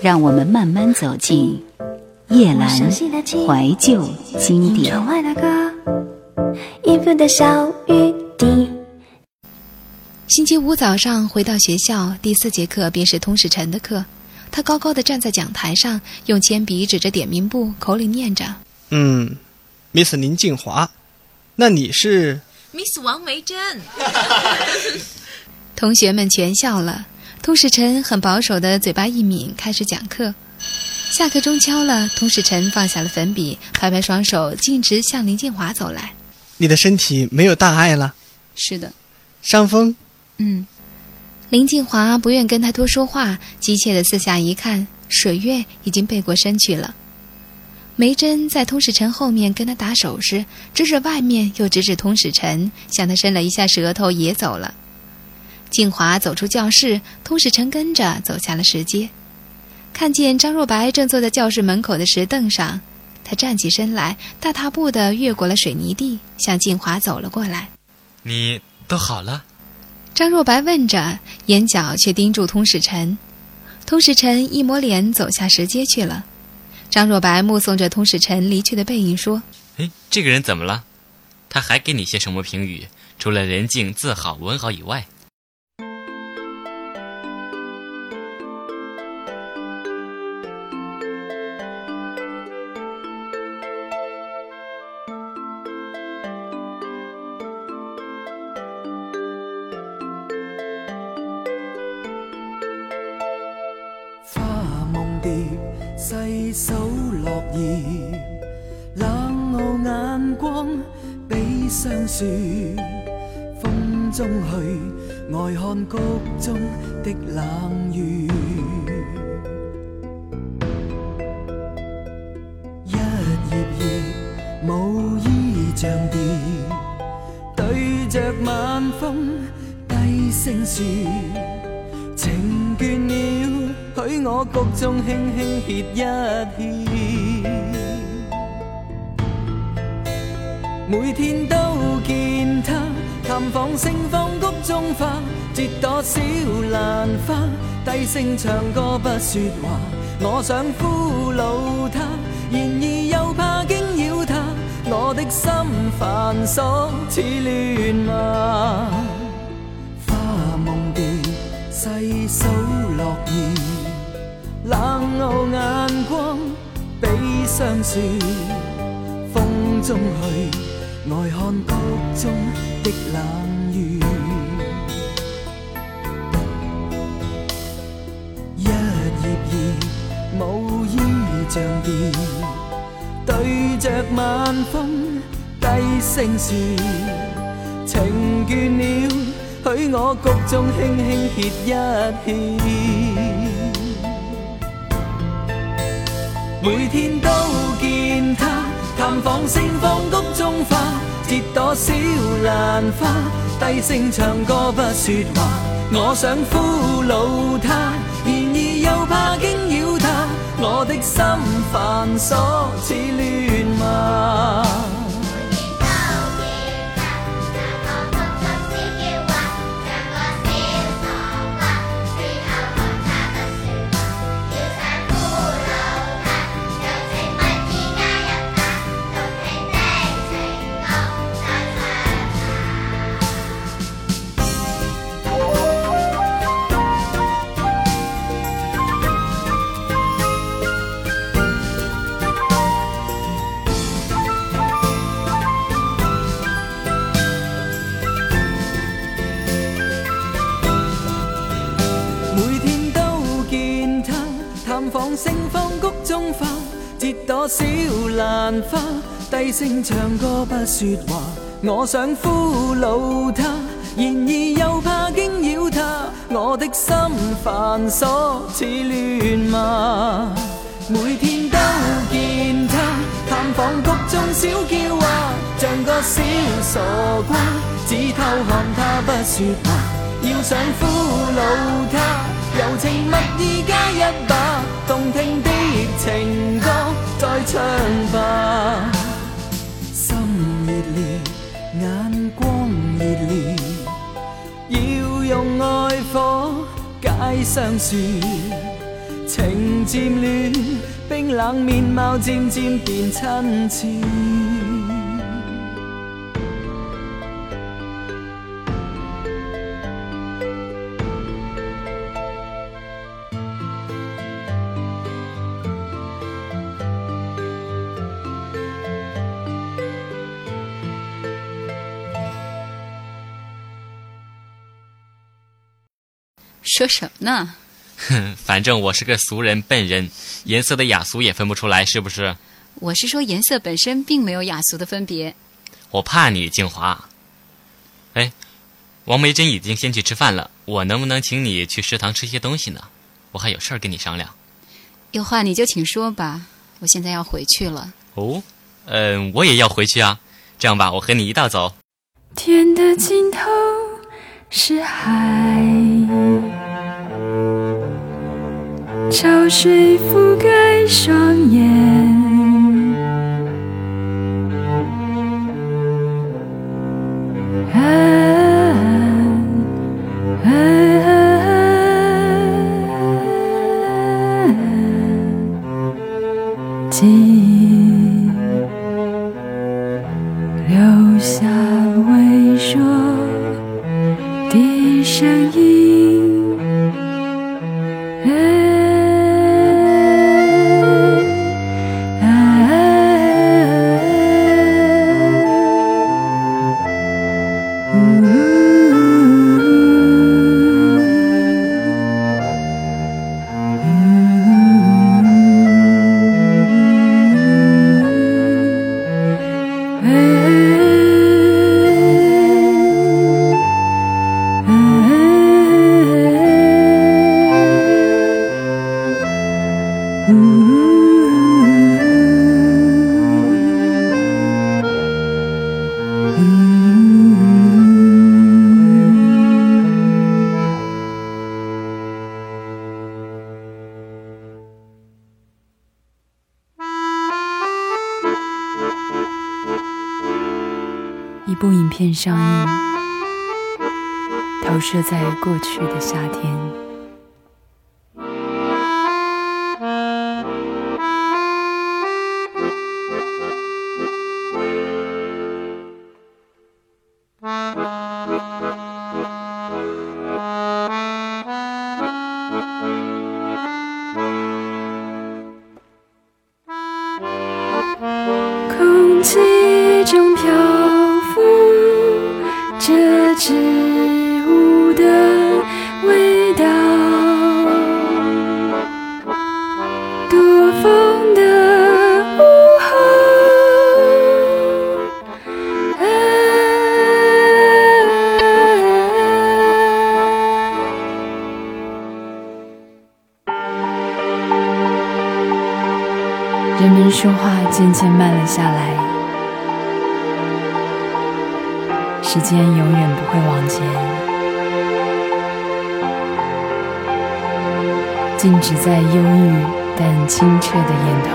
让我们慢慢走进夜阑怀旧经典。星期五早上回到学校，第四节课便是通史晨的课。他高高的站在讲台上，用铅笔指着点名簿，口里念着：“嗯，Miss 林静华，那你是 Miss 王维珍。”同学们全笑了。通史晨很保守的嘴巴一抿，开始讲课。下课钟敲了，通史晨放下了粉笔，拍拍双手，径直向林静华走来。“你的身体没有大碍了？”“是的。”“伤风？”“嗯。”林静华不愿跟他多说话，急切的四下一看，水月已经背过身去了。梅珍在通史晨后面跟他打手势，指指外面，又指指通史晨，向他伸了一下舌头，也走了。静华走出教室，通史晨跟着走下了石阶，看见张若白正坐在教室门口的石凳上，他站起身来，大踏步地越过了水泥地，向静华走了过来。你都好了？张若白问着，眼角却盯住通史晨。通史晨一抹脸，走下石阶去了。张若白目送着通史晨离去的背影，说：“哎，这个人怎么了？他还给你些什么评语？除了人静、字好、文好以外？”手落叶，冷傲眼光，比霜雪。风中去，呆看谷中的冷雨。一叶叶，无依像蝶，对着晚风低声说，我谷中轻轻歇一歇，每天都见他探访盛放谷中花，折朵小兰花，低声唱歌不说话。我想俘虏他，然而又怕惊扰他，我的心繁琐似乱麻。花梦地细数落叶。冷傲眼光，比霜雪。风中去，呆看谷中的冷雨。一叶叶，无依像蝶，对着晚风低声说，情倦了，许我谷中轻轻歇一歇。每天都见他探访盛放谷中花，折朵小兰花，低声唱歌不说话。我想俘虏他，然而又怕惊扰他，我的心繁琐似乱麻。兰花，低声唱歌不说话。我想俘虏他，然而又怕惊扰他，我的心繁琐似乱麻。每天都见他，探访谷中小叫话，像个小傻瓜，只偷看他不说话。要想俘虏他。柔情蜜意加一把，动听的情歌再唱吧。心热烈，眼光热烈，要用爱火解相思。情渐乱，冰冷面貌渐渐变亲切。说什么呢？哼，反正我是个俗人笨人，颜色的雅俗也分不出来，是不是？我是说颜色本身并没有雅俗的分别。我怕你，静华。哎，王梅珍已经先去吃饭了，我能不能请你去食堂吃些东西呢？我还有事儿跟你商量。有话你就请说吧，我现在要回去了。哦，嗯，我也要回去啊。这样吧，我和你一道走。天的尽头是海。潮水覆盖双眼。投射在过去的夏天。渐渐慢了下来，时间永远不会往前，静止在忧郁但清澈的眼瞳。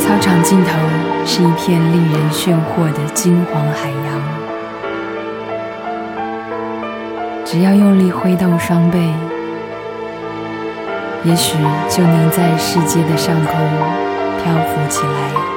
操场尽头是一片令人炫惑的金黄海洋，只要用力挥动双臂。也许就能在世界的上空漂浮起来。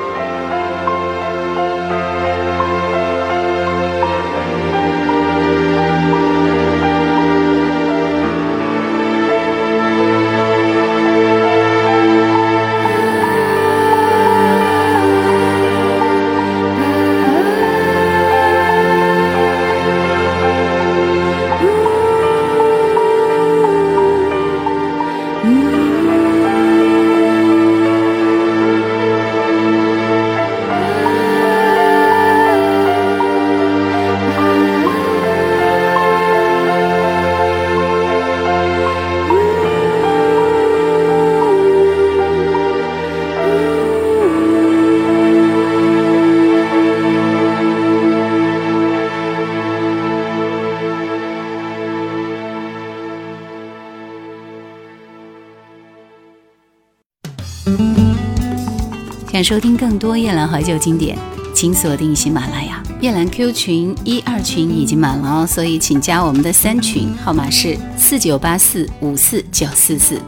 想收听更多夜兰怀旧经典，请锁定喜马拉雅。夜兰 Q 群一二群已经满了哦，所以请加我们的三群，号码是四九八四五四九四四。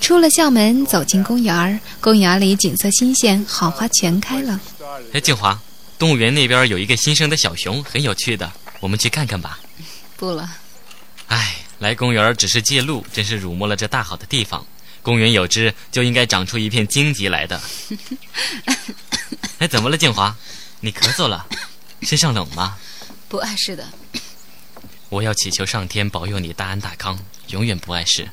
出了校门，走进公园儿，公园里景色新鲜，好花全开了。哎，静华，动物园那边有一个新生的小熊，很有趣的，我们去看看吧。不了。哎，来公园只是借路，真是辱没了这大好的地方。公园有知，就应该长出一片荆棘来的。哎，怎么了，静华？你咳嗽了？身上冷吗？不碍事的。我要祈求上天保佑你大安大康，永远不碍事。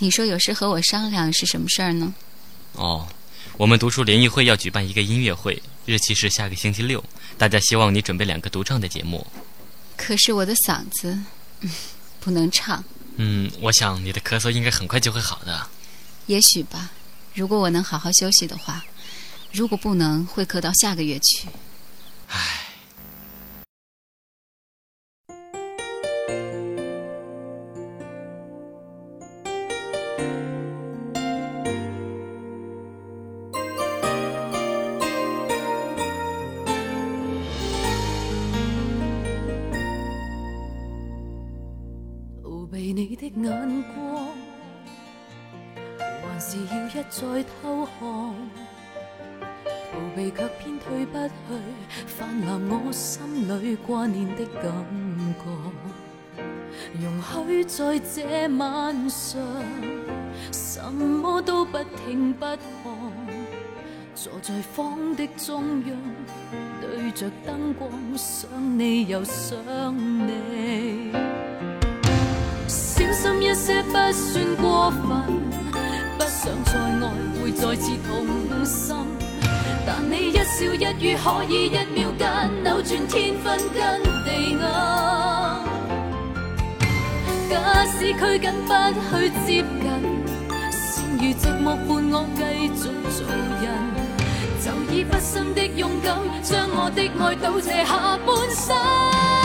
你说有事和我商量，是什么事儿呢？哦，我们读书联谊会要举办一个音乐会，日期是下个星期六。大家希望你准备两个独唱的节目。可是我的嗓子，不能唱。嗯，我想你的咳嗽应该很快就会好的。也许吧，如果我能好好休息的话。如果不能，会咳到下个月去。唉。再偷看？逃避却偏退不去，泛滥我心里挂念的感觉。容许在这晚上，什么都不听不看，坐在房的中央，对着灯光，想你又想你。小心一些不算过分，想再爱会再次痛心。但你一笑一语，可以一秒间扭转天分跟地暗。假使拘谨不去接近，剩余寂寞伴我继续做人，就以不生的勇敢，将我的爱赌这下半生。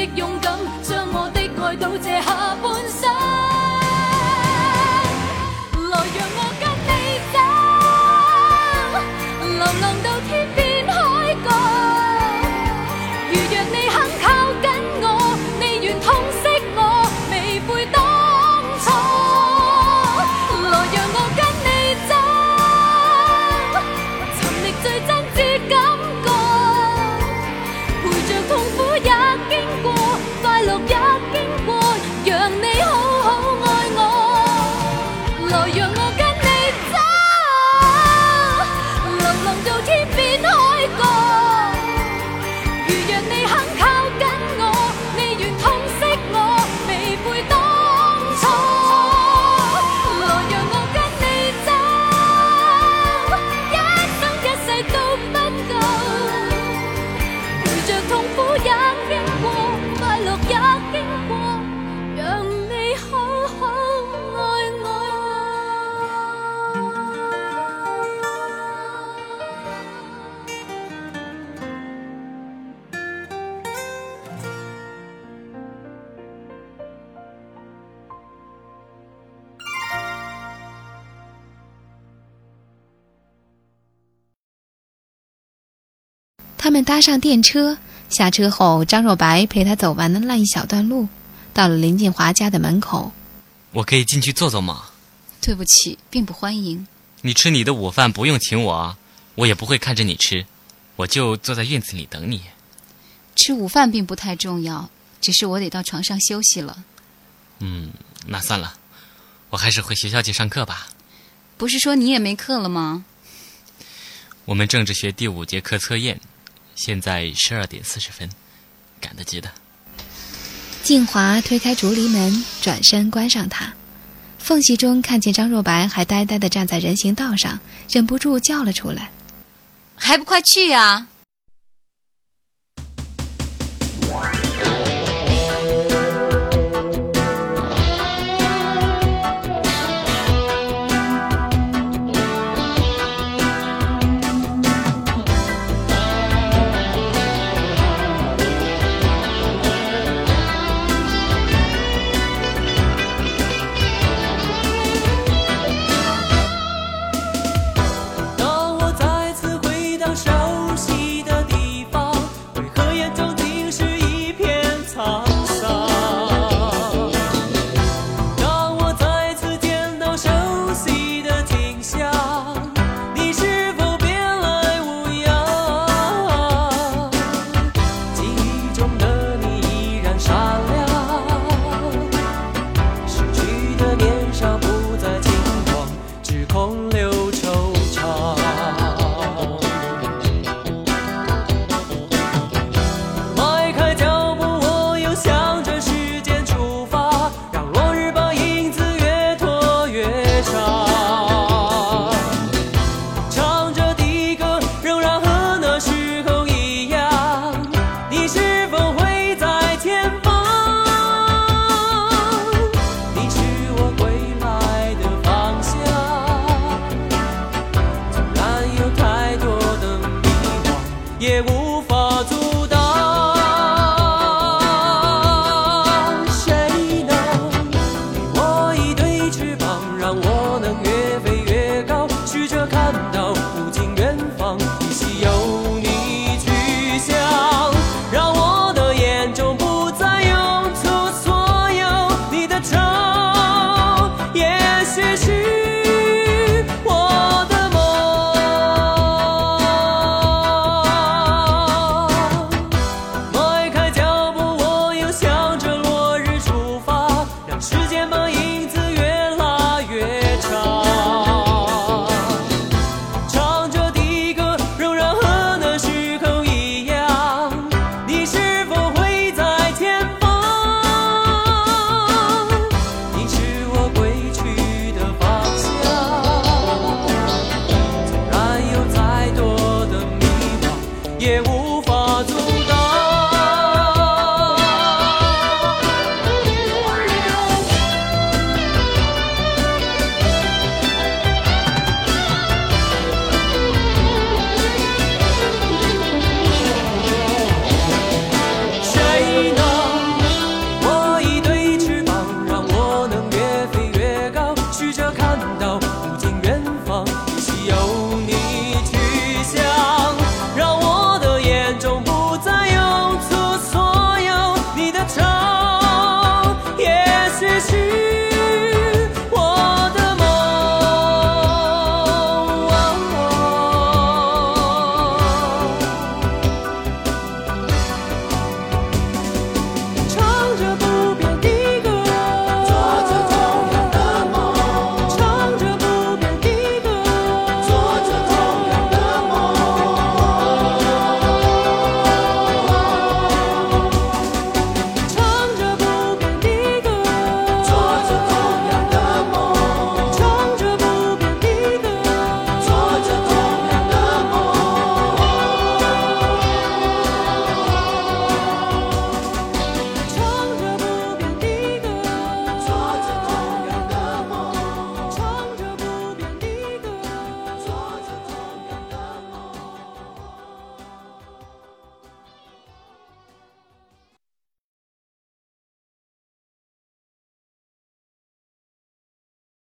以不他们搭上电车，下车后，张若白陪他走完了那一小段路，到了林静华家的门口。我可以进去坐坐吗？对不起，并不欢迎。你吃你的午饭不用请我啊，我也不会看着你吃，我就坐在院子里等你。吃午饭并不太重要，只是我得到床上休息了。嗯，那算了，我还是回学校去上课吧。不是说你也没课了吗？我们政治学第五节课测验，现在十二点四十分，赶得及的。静华推开竹篱门，转身关上它，缝隙中看见张若白还呆呆地站在人行道上，忍不住叫了出来：“还不快去呀！”